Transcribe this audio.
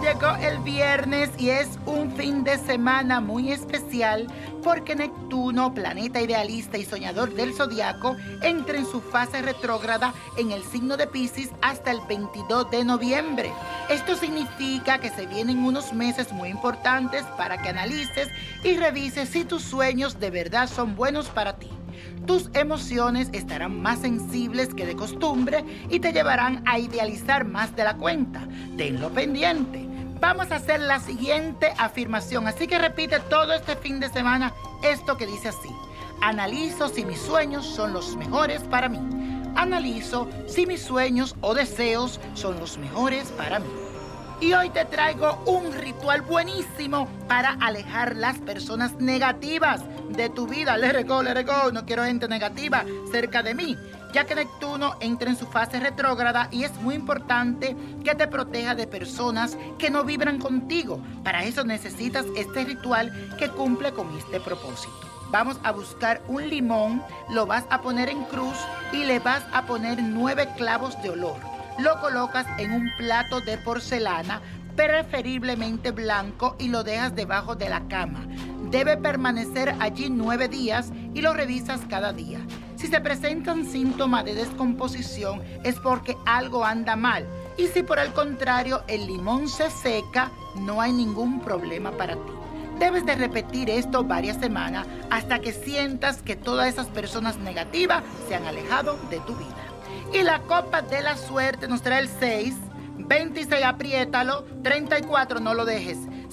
llegó el viernes y es un fin de semana muy especial porque Neptuno, planeta idealista y soñador del zodiaco, entra en su fase retrógrada en el signo de Pisces hasta el 22 de noviembre. Esto significa que se vienen unos meses muy importantes para que analices y revises si tus sueños de verdad son buenos para ti. Tus emociones estarán más sensibles que de costumbre y te llevarán a idealizar más de la cuenta. Tenlo pendiente. Vamos a hacer la siguiente afirmación, así que repite todo este fin de semana esto que dice así. Analizo si mis sueños son los mejores para mí. Analizo si mis sueños o deseos son los mejores para mí. Y hoy te traigo un ritual buenísimo para alejar las personas negativas de tu vida. Let go, let go. No quiero gente negativa cerca de mí, ya que Neptuno entra en su fase retrógrada y es muy importante que te proteja de personas que no vibran contigo. Para eso necesitas este ritual que cumple con este propósito. Vamos a buscar un limón, lo vas a poner en cruz y le vas a poner nueve clavos de olor lo colocas en un plato de porcelana, preferiblemente blanco, y lo dejas debajo de la cama. Debe permanecer allí nueve días y lo revisas cada día. Si se presentan síntomas de descomposición es porque algo anda mal. Y si por el contrario el limón se seca, no hay ningún problema para ti. Debes de repetir esto varias semanas hasta que sientas que todas esas personas negativas se han alejado de tu vida. Y la copa de la suerte nos trae el 6, 26, apriétalo, 34, no lo dejes.